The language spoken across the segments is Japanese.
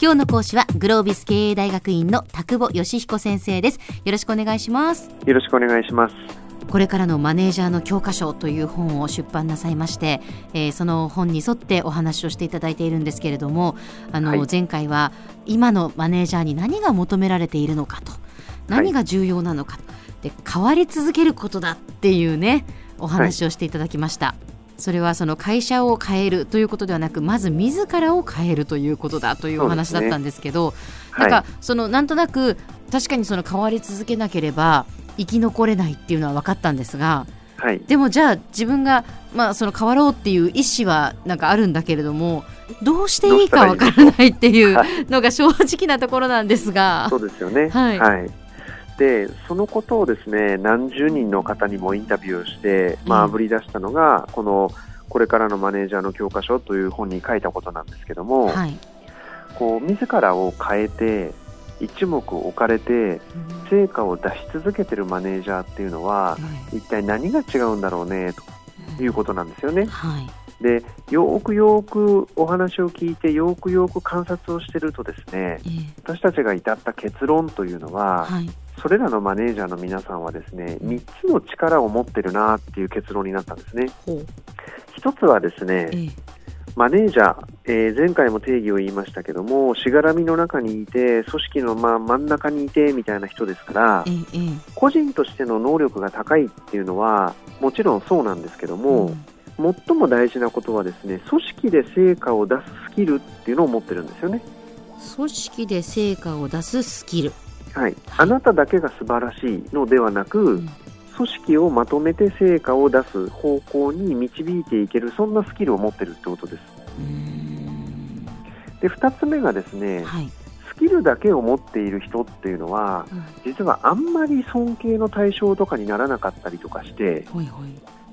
今日の講師はグロービス経営大学院の田久保義彦先生です。よろしくお願いします。よろしくお願いします。これからのマネージャーの教科書という本を出版なさいまして、えー、その本に沿ってお話をしていただいているんですけれどもあの、はい、前回は今のマネージャーに何が求められているのかと。何が重要なのか、はい、で変わり続けることだっていうねお話をしていただきました。はいそれはその会社を変えるということではなくまず自らを変えるということだというお話だったんですけど、ね、なんかそのなんとなく確かにその変わり続けなければ生き残れないっていうのは分かったんですが、はい、でもじゃあ自分が、まあ、その変わろうっていう意思はなんかあるんだけれどもどうしていいか分からないっていうのが正直なところなんですが。そうですよね、はい、はいでそのことをですね何十人の方にもインタビューして、まあ、あぶり出したのが、このこれからのマネージャーの教科書という本に書いたことなんですけども、はい、こう自らを変えて一目置かれて成果を出し続けてるマネージャーっていうのは、一体何が違うんだろうねということなんですよね。はい、でよくよくお話を聞いてよくよく観察をしてるとですね、私たちが至った結論というのは、はい、それらのマネージャーの皆さんはですね3つの力を持ってるなっていう結論になったんですね。一つはですね、マネージャー、えー、前回も定義を言いましたけどもしがらみの中にいて組織のまあ真ん中にいてみたいな人ですから、個人としての能力が高いっていうのはもちろんそうなんですけども、うん、最も大事なことはですね組織で成果を出すスキルっていうのを持ってるんですよね。組織で成果を出すスキル。はい、あなただけが素晴らしいのではなく、うん、組織をまとめて成果を出す方向に導いていけるそんなスキルを持ってるってことです。で2つ目がですね、はい、スキルだけを持っている人っていうのは、うん、実はあんまり尊敬の対象とかにならなかったりとかして、ほいほい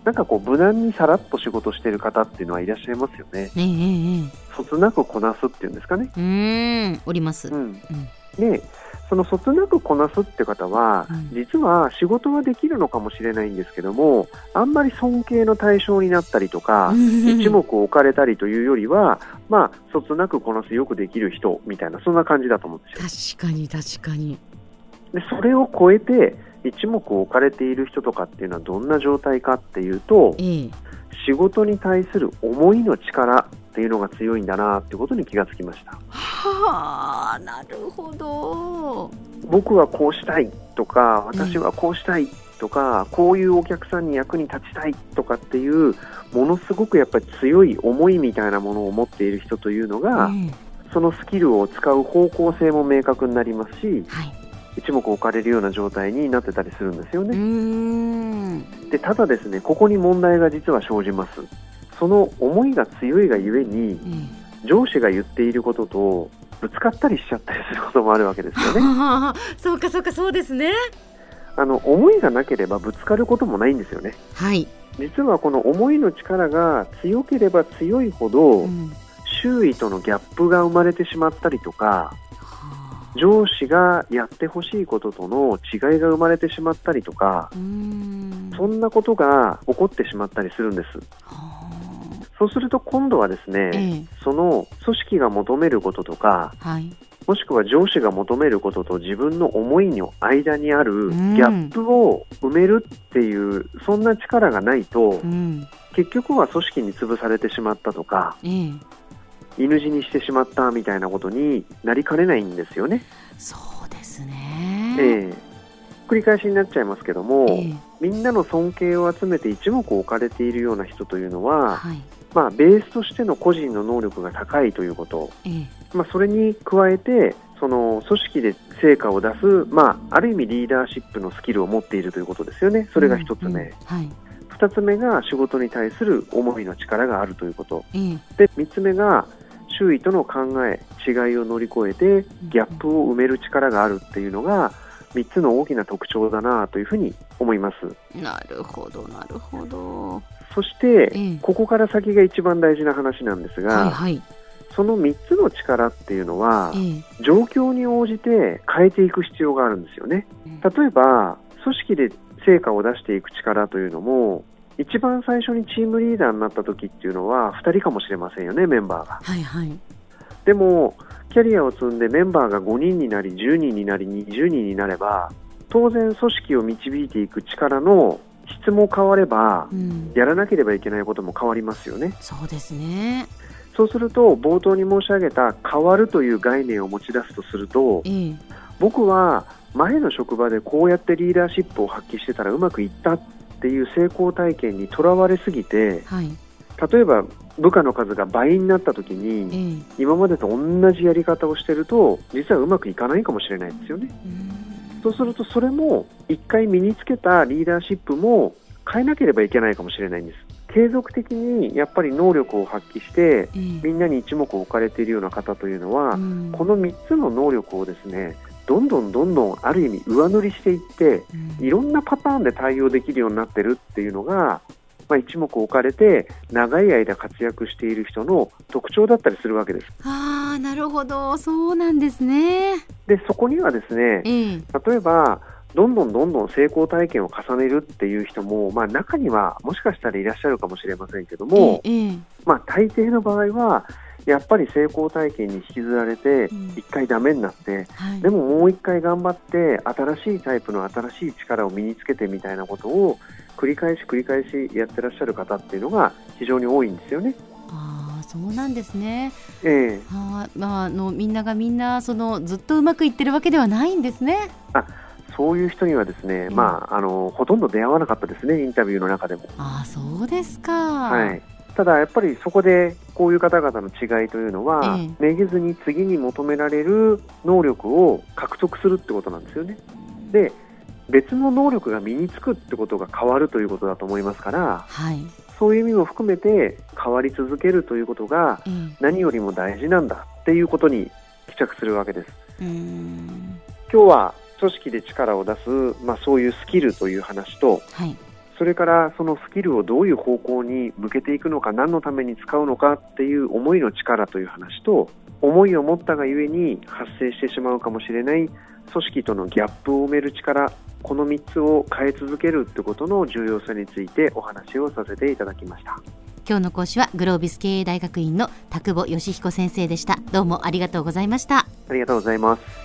なんかこう無難にさらっと仕事してる方っていうのはいらっしゃいますよね。ええそつなくこなすっていうんですかね。うんおります。うん、でそのそつなくこなすって方は、実は仕事はできるのかもしれないんですけどもあんまり尊敬の対象になったりとか一目置かれたりというよりは、まあ、そつなくこなすよくできる人みたいなそんな感じだと思うんですよ。確かに確かにでそれを超えて一目置かれている人とかっていうのはどんな状態かっていうと、ええ、仕事に対する思いの力っていうのが強いんだなってことに気がつきました。はあなるほど。僕はこうしたいとか私はこうしたいとか、うん、こういうお客さんに役に立ちたいとかっていうものすごくやっぱり強い思いみたいなものを持っている人というのが、うん、そのスキルを使う方向性も明確になりますし、はい、一目置かれるような状態になってたりするんですよね。でただですねここに問題が実は生じます。その思いが強いがゆえに、うん、上司が言っていることとぶつかったりしちゃったりすることもあるわけですよね。そうかそうかそうですね。あの思いがなければぶつかることもないんですよね。はい。実はこの思いの力が強ければ強いほど、うん、周囲とのギャップが生まれてしまったりとか、上司がやってほしいこととの違いが生まれてしまったりとか、そんなことが起こってしまったりするんです。そうすると今度はですね、ええ、その組織が求めることとか、はい、もしくは上司が求めることと自分の思いの間にあるギャップを埋めるっていう、うん、そんな力がないと、うん、結局は組織に潰されてしまったとか、ええ、犬死にしてしまったみたいなことになりかねないんですよね。そうですね、ええ。繰り返しになっちゃいますけども、えみんなの尊敬を集めて一目置かれているような人というのは、はい、まあ、ベースとしての個人の能力が高いということ、ええ、まあ、それに加えてその組織で成果を出す、まあ、ある意味リーダーシップのスキルを持っているということですよね、それが1つ目。うんうんはい、2つ目が仕事に対する思いの力があるということ、えで3つ目が周囲との考え、違いを乗り越えてギャップを埋める力があるっていうのが3つの大きな特徴だなというふうに思います。なるほどなるほど。そして、ええ、ここから先が一番大事な話なんですが、はいはい、その3つの力っていうのは、え、状況に応じて変えていく必要があるんですよね。例えば組織で成果を出していく力というのも一番最初にチームリーダーになった時っていうのは2人かもしれませんよねメンバーが。はいはい、でもキャリアを積んでメンバーが5人になり10人になり20人になれば当然組織を導いていく力の質も変われば、うん、やらなければいけないことも変わりますよね。そうですねそうすると冒頭に申し上げた変わるという概念を持ち出すとすると、ええ、僕は前の職場でこうやってリーダーシップを発揮してたらうまくいったっていう成功体験にとらわれすぎて、はい、例えば部下の数が倍になった時に、え、今までと同じやり方をしてると実はうまくいかないかもしれないですよね。そうするとそれも一回身につけたリーダーシップも変えなければいけないかもしれないんです。継続的にやっぱり能力を発揮して、みんなに一目置かれているような方というのは、この3つの能力をですねどんどんどんどんある意味上塗りしていって、いろんなパターンで対応できるようになってるっていうのが、まあ、一目置かれて長い間活躍している人の特徴だったりするわけです。あなるほど。そうなんですね。でそこにはですね、えー、例えばどんどんどんどん成功体験を重ねるっていう人も、まあ、中にはもしかしたらいらっしゃるかもしれませんけども、えー、まあ、大抵の場合はやっぱり成功体験に引きずられて、一回ダメになって、はい、でももう一回頑張って新しいタイプの新しい力を身につけてみたいなことを繰り返し繰り返しやってらっしゃる方っていうのが非常に多いんですよね。あそうなんですね。ええはまあ、あのみんながみんなそのずっとうまくいってるわけではないんですね。あそういう人にはですね、うん、まああのほとんど出会わなかったですねインタビューの中でも。あそうですか。はい。ただやっぱりそこでこういう方々の違いというのは、ええ、めげずに次に求められる能力を獲得するってことなんですよね。で別の能力が身につくってことが変わるということだと思いますから、はい、そういう意味も含めて変わり続けるということが何よりも大事なんだっていうことに帰着するわけです。今日は組織で力を出す、まあ、そういうスキルという話と、はい、それからそのスキルをどういう方向に向けていくのか何のために使うのかっていう思いの力という話と思いを持ったがゆえに発生してしまうかもしれない組織とのギャップを埋める力この3つを変え続けるってことの重要さについてお話をさせていただきました。今日の講師はグロービス経営大学院の田久保義彦先生でした。どうもありがとうございました。ありがとうございます